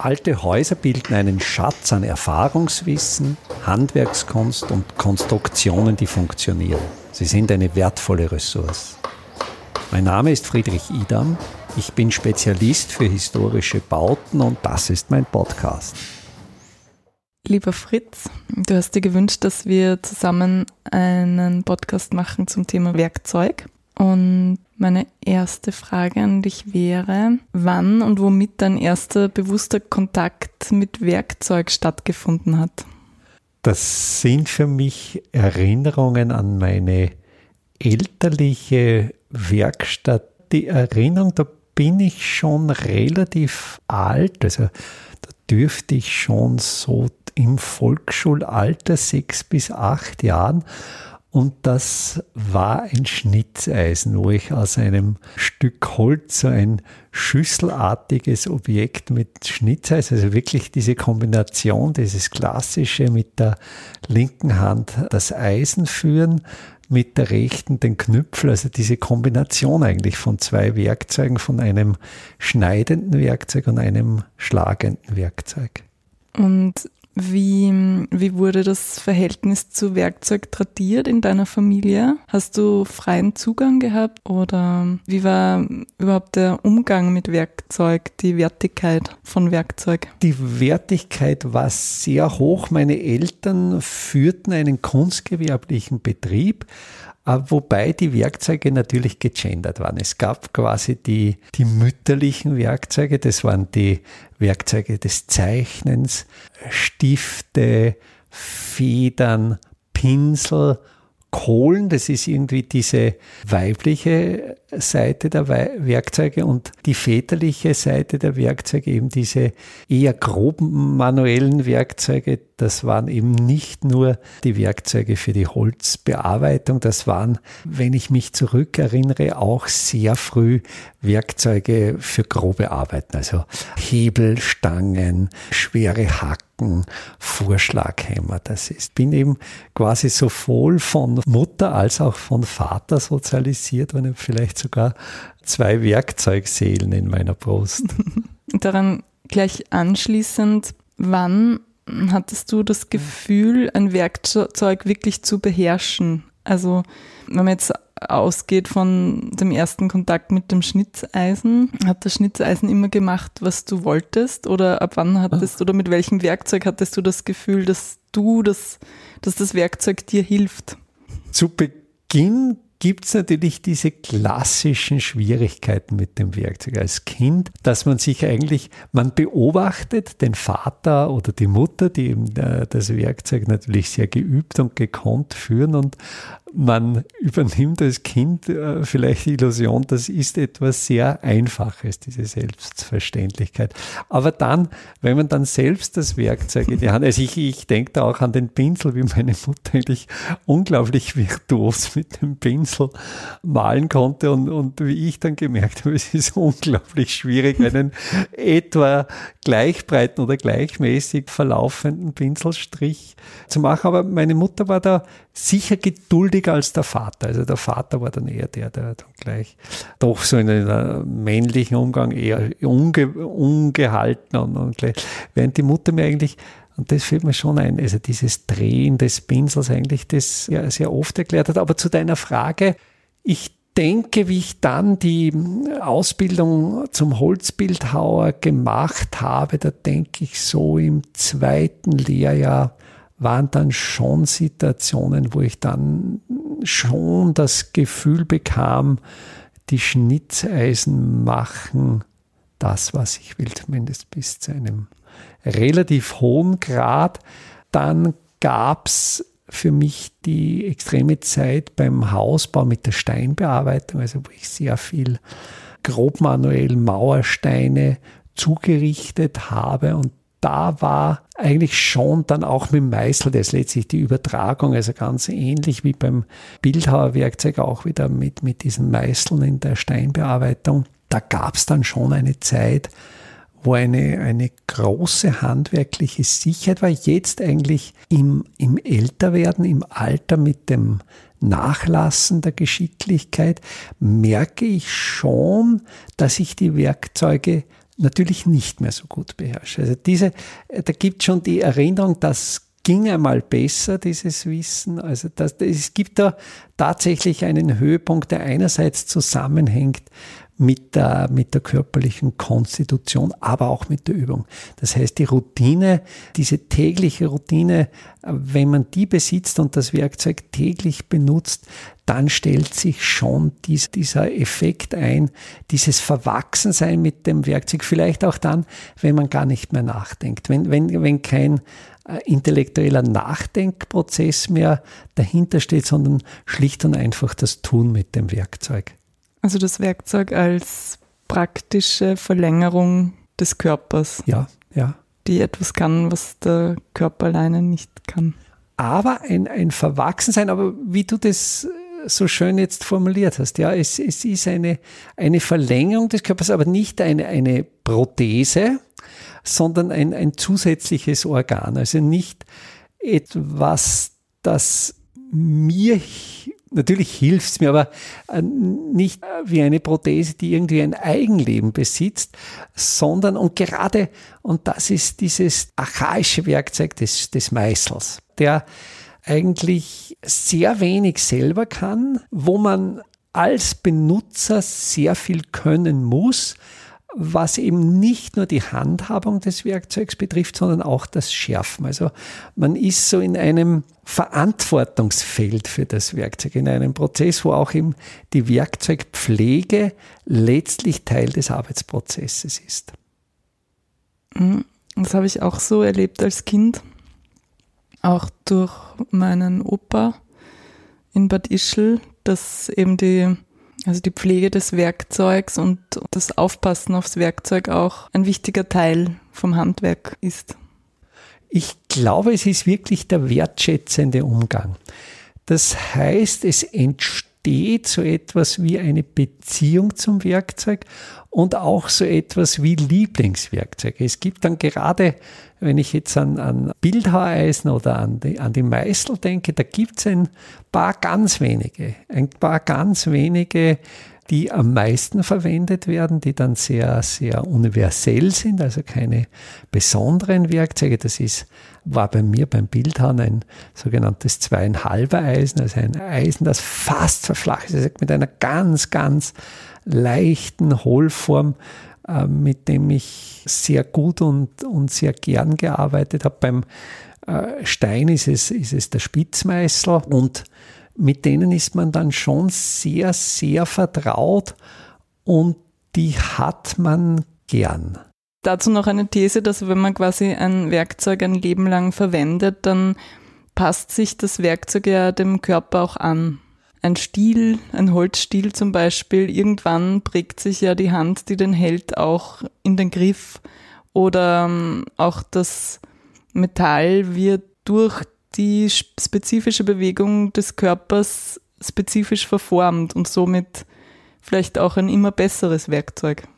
Alte Häuser bilden einen Schatz an Erfahrungswissen, Handwerkskunst und Konstruktionen, die funktionieren. Sie sind eine wertvolle Ressource. Mein Name ist Friedrich Idam. Ich bin Spezialist für historische Bauten und das ist mein Podcast. Lieber Fritz, du hast dir gewünscht, dass wir zusammen einen Podcast machen zum Thema Werkzeug. Und meine erste Frage an dich wäre, wann und womit dein erster bewusster Kontakt mit Werkzeug stattgefunden hat? Das sind für mich Erinnerungen an meine elterliche Werkstatt. Die Erinnerung, da bin ich schon relativ alt, also da dürfte ich schon so im Volksschulalter sechs bis acht Jahren und das war ein Schnitzeisen, wo ich aus einem Stück Holz so ein schüsselartiges Objekt mit Schnitzeisen, also wirklich diese Kombination, dieses klassische mit der linken Hand das Eisen führen, mit der rechten den Knüpfel, also diese Kombination eigentlich von zwei Werkzeugen, von einem schneidenden Werkzeug und einem schlagenden Werkzeug. Und wie, wie wurde das Verhältnis zu Werkzeug tradiert in deiner Familie? Hast du freien Zugang gehabt oder wie war überhaupt der Umgang mit Werkzeug, die Wertigkeit von Werkzeug? Die Wertigkeit war sehr hoch. Meine Eltern führten einen kunstgewerblichen Betrieb wobei die Werkzeuge natürlich gegendert waren. Es gab quasi die, die mütterlichen Werkzeuge, das waren die Werkzeuge des Zeichnens, Stifte, Federn, Pinsel Kohlen, das ist irgendwie diese weibliche Seite der Werkzeuge und die väterliche Seite der Werkzeuge, eben diese eher groben manuellen Werkzeuge, das waren eben nicht nur die Werkzeuge für die Holzbearbeitung, das waren, wenn ich mich zurückerinnere, auch sehr früh Werkzeuge für grobe Arbeiten, also Hebelstangen, schwere Hacken, Vorschlaghämmer. Das ist, bin eben quasi sowohl von Mutter als auch von Vater sozialisiert und vielleicht sogar zwei Werkzeugseelen in meiner Brust. Daran gleich anschließend, wann hattest du das Gefühl, ein Werkzeug wirklich zu beherrschen? Also, wenn man jetzt ausgeht von dem ersten Kontakt mit dem Schnitzeisen, hat das Schnitzeisen immer gemacht, was du wolltest? Oder ab wann hattest oder mit welchem Werkzeug hattest du das Gefühl, dass du das, dass das Werkzeug dir hilft? Zu Beginn gibt es natürlich diese klassischen Schwierigkeiten mit dem Werkzeug als Kind, dass man sich eigentlich, man beobachtet den Vater oder die Mutter, die eben äh, das Werkzeug natürlich sehr geübt und gekonnt führen und man übernimmt als Kind äh, vielleicht die Illusion, das ist etwas sehr Einfaches, diese Selbstverständlichkeit. Aber dann, wenn man dann selbst das Werkzeug in die Hand, also ich, ich denke da auch an den Pinsel, wie meine Mutter eigentlich unglaublich virtuos mit dem Pinsel malen konnte und, und wie ich dann gemerkt habe, es ist unglaublich schwierig, einen etwa gleichbreiten oder gleichmäßig verlaufenden Pinselstrich zu machen. Aber meine Mutter war da sicher geduldiger als der Vater. Also der Vater war dann eher der, der dann gleich doch so in einem männlichen Umgang eher unge, ungehalten und, und gleich. Während die Mutter mir eigentlich und das fällt mir schon ein, also dieses Drehen des Pinsels eigentlich das ja sehr oft erklärt hat. Aber zu deiner Frage, ich denke, wie ich dann die Ausbildung zum Holzbildhauer gemacht habe, da denke ich so im zweiten Lehrjahr, waren dann schon Situationen, wo ich dann schon das Gefühl bekam, die Schnitzeisen machen das, was ich will, zumindest bis zu einem relativ hohen Grad. Dann gab es für mich die extreme Zeit beim Hausbau mit der Steinbearbeitung, also wo ich sehr viel grobmanuell Mauersteine zugerichtet habe und da war eigentlich schon dann auch mit Meißel, das letztlich die Übertragung, also ganz ähnlich wie beim Bildhauerwerkzeug auch wieder mit, mit diesen Meißeln in der Steinbearbeitung. Da gab es dann schon eine Zeit, wo eine, eine große handwerkliche Sicherheit war. Jetzt eigentlich im, im Älterwerden, im Alter mit dem Nachlassen der Geschicklichkeit, merke ich schon, dass ich die Werkzeuge natürlich nicht mehr so gut beherrsche. Also diese, da gibt schon die Erinnerung, dass ging einmal besser, dieses Wissen. Also das, es gibt da tatsächlich einen Höhepunkt, der einerseits zusammenhängt mit der, mit der körperlichen Konstitution, aber auch mit der Übung. Das heißt, die Routine, diese tägliche Routine, wenn man die besitzt und das Werkzeug täglich benutzt, dann stellt sich schon dies, dieser Effekt ein, dieses Verwachsensein mit dem Werkzeug, vielleicht auch dann, wenn man gar nicht mehr nachdenkt, wenn, wenn, wenn kein äh, intellektueller Nachdenkprozess mehr dahinter steht, sondern schlicht und einfach das Tun mit dem Werkzeug. Also das Werkzeug als praktische Verlängerung des Körpers. Ja, ja. Die etwas kann, was der Körper alleine nicht kann. Aber ein, ein Verwachsensein, aber wie du das so schön jetzt formuliert hast, ja, es, es ist eine, eine Verlängerung des Körpers, aber nicht eine, eine Prothese, sondern ein, ein zusätzliches Organ. Also nicht etwas, das mir, natürlich hilft es mir, aber äh, nicht wie eine Prothese, die irgendwie ein Eigenleben besitzt, sondern und gerade, und das ist dieses archaische Werkzeug des, des Meißels, der eigentlich sehr wenig selber kann, wo man als Benutzer sehr viel können muss, was eben nicht nur die Handhabung des Werkzeugs betrifft, sondern auch das Schärfen. Also man ist so in einem Verantwortungsfeld für das Werkzeug, in einem Prozess, wo auch eben die Werkzeugpflege letztlich Teil des Arbeitsprozesses ist. Mhm. Das habe ich auch so erlebt als Kind, auch durch meinen Opa in Bad Ischl, dass eben die also die Pflege des Werkzeugs und das Aufpassen aufs Werkzeug auch ein wichtiger Teil vom Handwerk ist. Ich glaube, es ist wirklich der wertschätzende Umgang. Das heißt, es entsteht so etwas wie eine Beziehung zum Werkzeug und auch so etwas wie Lieblingswerkzeuge. Es gibt dann gerade, wenn ich jetzt an, an Bildhauereisen oder an die, an die Meißel denke, da gibt es ein paar ganz wenige, ein paar ganz wenige, die am meisten verwendet werden, die dann sehr, sehr universell sind, also keine besonderen Werkzeuge. Das ist, war bei mir beim Bildhauern ein sogenanntes zweieinhalber Eisen, also ein Eisen, das fast verflacht ist, also mit einer ganz, ganz leichten Hohlform, mit dem ich sehr gut und, und sehr gern gearbeitet habe. Beim äh, Stein ist es, ist es der Spitzmeißel und mit denen ist man dann schon sehr, sehr vertraut und die hat man gern. Dazu noch eine These, dass wenn man quasi ein Werkzeug ein Leben lang verwendet, dann passt sich das Werkzeug ja dem Körper auch an ein Stiel, ein Holzstiel zum Beispiel, irgendwann prägt sich ja die Hand, die den hält, auch in den Griff. Oder ähm, auch das Metall wird durch die spezifische Bewegung des Körpers spezifisch verformt und somit vielleicht auch ein immer besseres Werkzeug.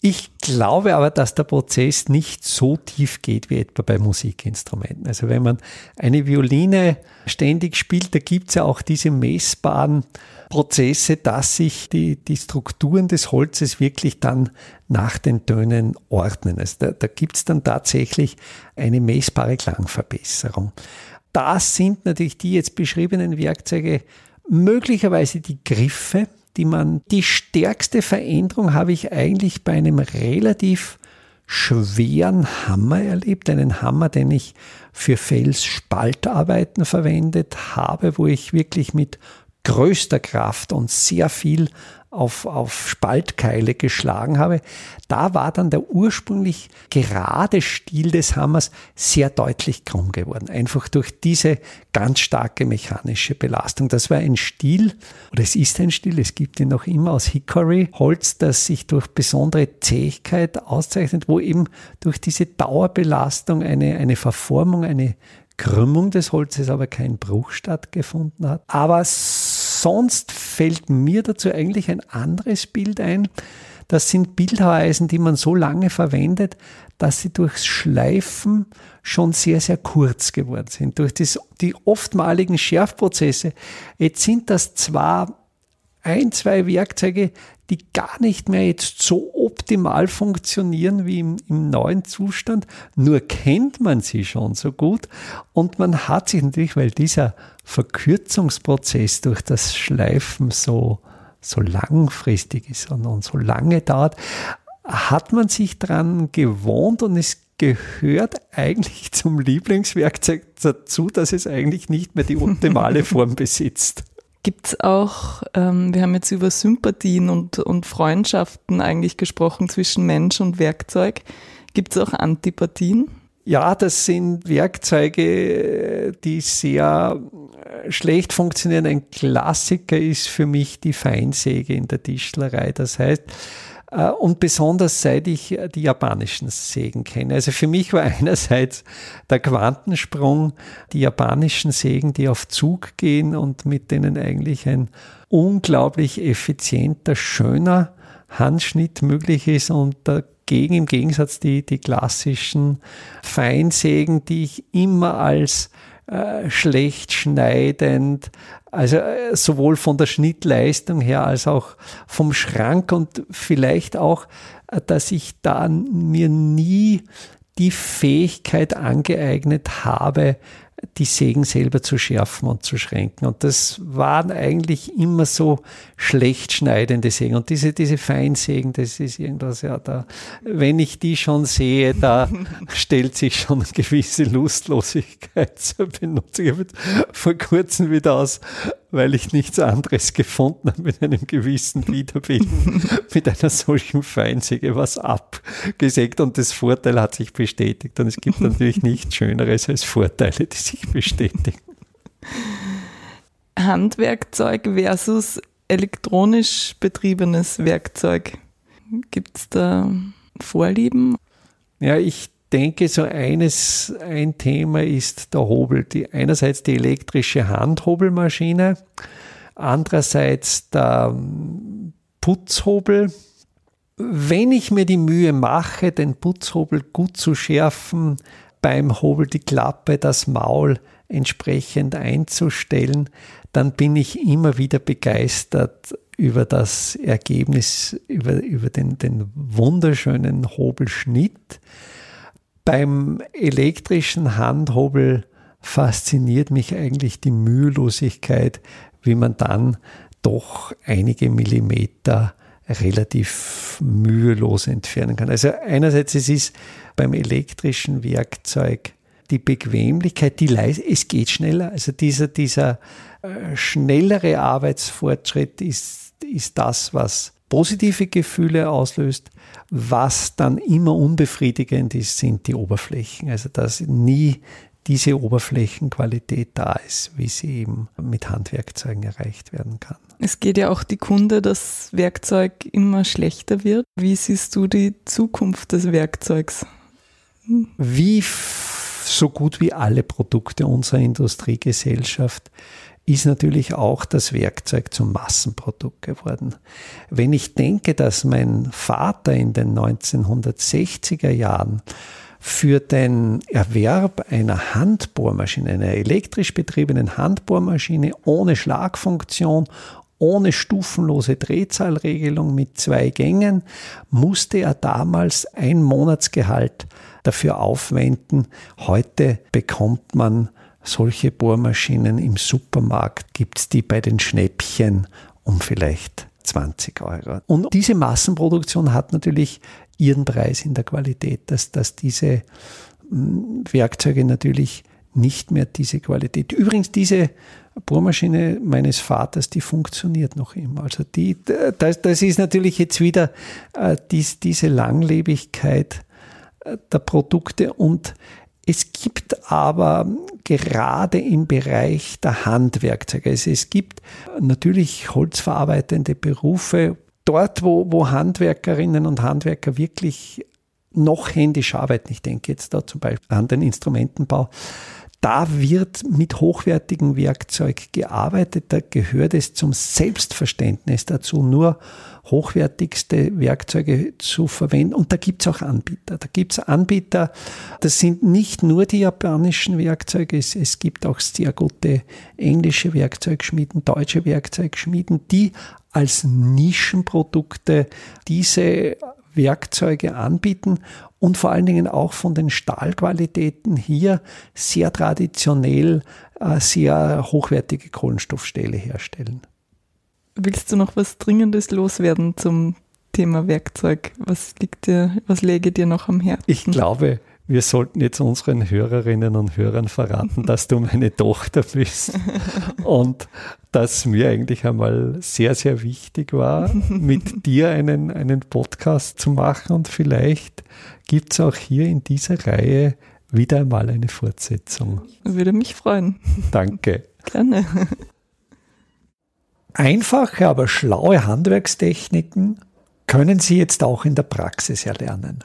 Ich glaube aber, dass der Prozess nicht so tief geht wie etwa bei Musikinstrumenten. Also wenn man eine Violine ständig spielt, da gibt es ja auch diese messbaren Prozesse, dass sich die, die Strukturen des Holzes wirklich dann nach den Tönen ordnen. Also da, da gibt es dann tatsächlich eine messbare Klangverbesserung. Das sind natürlich die jetzt beschriebenen Werkzeuge möglicherweise die Griffe, die man, die stärkste Veränderung habe ich eigentlich bei einem relativ schweren Hammer erlebt, einen Hammer, den ich für Felsspaltarbeiten verwendet habe, wo ich wirklich mit größter Kraft und sehr viel auf, auf Spaltkeile geschlagen habe, da war dann der ursprünglich gerade Stiel des Hammers sehr deutlich krumm geworden. Einfach durch diese ganz starke mechanische Belastung. Das war ein Stiel, oder es ist ein Stiel, es gibt ihn noch immer aus Hickory, Holz, das sich durch besondere Zähigkeit auszeichnet, wo eben durch diese Dauerbelastung eine, eine Verformung, eine Krümmung des Holzes, aber kein Bruch stattgefunden hat. Aber sonst fällt mir dazu eigentlich ein anderes Bild ein. Das sind Bildhaueisen, die man so lange verwendet, dass sie durchs Schleifen schon sehr, sehr kurz geworden sind. Durch das, die oftmaligen Schärfprozesse. Jetzt sind das zwar ein, zwei Werkzeuge, die gar nicht mehr jetzt so optimal funktionieren wie im, im, neuen Zustand. Nur kennt man sie schon so gut und man hat sich natürlich, weil dieser Verkürzungsprozess durch das Schleifen so, so langfristig ist und, und so lange dauert, hat man sich daran gewohnt und es gehört eigentlich zum Lieblingswerkzeug dazu, dass es eigentlich nicht mehr die optimale Form besitzt. Gibt es auch, ähm, wir haben jetzt über Sympathien und, und Freundschaften eigentlich gesprochen zwischen Mensch und Werkzeug. Gibt es auch Antipathien? Ja, das sind Werkzeuge, die sehr schlecht funktionieren. Ein Klassiker ist für mich die Feinsäge in der Tischlerei. Das heißt, äh, und besonders seit ich die japanischen Sägen kenne. Also für mich war einerseits der Quantensprung, die japanischen Sägen, die auf Zug gehen und mit denen eigentlich ein unglaublich effizienter, schöner Handschnitt möglich ist und dagegen im Gegensatz die, die klassischen Feinsägen, die ich immer als äh, schlecht schneidend, also äh, sowohl von der Schnittleistung her als auch vom Schrank und vielleicht auch, äh, dass ich da mir nie die Fähigkeit angeeignet habe, die Sägen selber zu schärfen und zu schränken. Und das waren eigentlich immer so schlecht schneidende Sägen. Und diese, diese Feinsägen, das ist irgendwas, ja, da, wenn ich die schon sehe, da stellt sich schon eine gewisse Lustlosigkeit zur Benutzung. Ich habe vor kurzem wieder aus weil ich nichts anderes gefunden habe mit einem gewissen Widerbild, mit einer solchen Feinsäge was abgesägt und das Vorteil hat sich bestätigt. Und es gibt natürlich nichts Schöneres als Vorteile, die sich bestätigen. Handwerkzeug versus elektronisch betriebenes Werkzeug. Gibt es da Vorlieben? Ja, ich denke, so eines, ein Thema ist der Hobel. Die, einerseits die elektrische Handhobelmaschine, andererseits der ähm, Putzhobel. Wenn ich mir die Mühe mache, den Putzhobel gut zu schärfen, beim Hobel die Klappe, das Maul entsprechend einzustellen, dann bin ich immer wieder begeistert über das Ergebnis, über, über den, den wunderschönen Hobelschnitt. Beim elektrischen Handhobel fasziniert mich eigentlich die Mühelosigkeit, wie man dann doch einige Millimeter relativ mühelos entfernen kann. Also einerseits es ist beim elektrischen Werkzeug die Bequemlichkeit, die Leise, es geht schneller. Also dieser, dieser äh, schnellere Arbeitsfortschritt ist, ist das, was positive Gefühle auslöst. Was dann immer unbefriedigend ist, sind die Oberflächen. Also dass nie diese Oberflächenqualität da ist, wie sie eben mit Handwerkzeugen erreicht werden kann. Es geht ja auch die Kunde, dass Werkzeug immer schlechter wird. Wie siehst du die Zukunft des Werkzeugs? Wie so gut wie alle Produkte unserer Industriegesellschaft ist natürlich auch das Werkzeug zum Massenprodukt geworden. Wenn ich denke, dass mein Vater in den 1960er Jahren für den Erwerb einer Handbohrmaschine, einer elektrisch betriebenen Handbohrmaschine ohne Schlagfunktion, ohne stufenlose Drehzahlregelung mit zwei Gängen, musste er damals ein Monatsgehalt dafür aufwenden. Heute bekommt man solche Bohrmaschinen im Supermarkt gibt es die bei den Schnäppchen um vielleicht 20 Euro. Und diese Massenproduktion hat natürlich ihren Preis in der Qualität, dass, dass diese hm, Werkzeuge natürlich nicht mehr diese Qualität. Übrigens, diese Bohrmaschine meines Vaters, die funktioniert noch immer. Also die, das, das ist natürlich jetzt wieder äh, dies, diese Langlebigkeit äh, der Produkte und es gibt aber gerade im Bereich der Handwerkzeuge, also es gibt natürlich holzverarbeitende Berufe, dort wo, wo Handwerkerinnen und Handwerker wirklich noch händisch arbeiten, ich denke jetzt da zum Beispiel an den Instrumentenbau, da wird mit hochwertigem Werkzeug gearbeitet. Da gehört es zum Selbstverständnis dazu, nur hochwertigste Werkzeuge zu verwenden. Und da gibt es auch Anbieter. Da gibt es Anbieter, das sind nicht nur die japanischen Werkzeuge, es, es gibt auch sehr gute englische Werkzeugschmieden, deutsche Werkzeugschmieden, die als Nischenprodukte diese Werkzeuge anbieten und vor allen Dingen auch von den Stahlqualitäten hier sehr traditionell äh, sehr hochwertige Kohlenstoffstähle herstellen. Willst du noch was Dringendes loswerden zum Thema Werkzeug? Was liegt dir, was läge dir noch am Herzen? Ich glaube, wir sollten jetzt unseren Hörerinnen und Hörern verraten, dass du meine Tochter bist und dass mir eigentlich einmal sehr, sehr wichtig war, mit dir einen, einen Podcast zu machen und vielleicht gibt es auch hier in dieser Reihe wieder einmal eine Fortsetzung. Würde mich freuen. Danke. Gerne. Einfache, aber schlaue Handwerkstechniken können Sie jetzt auch in der Praxis erlernen.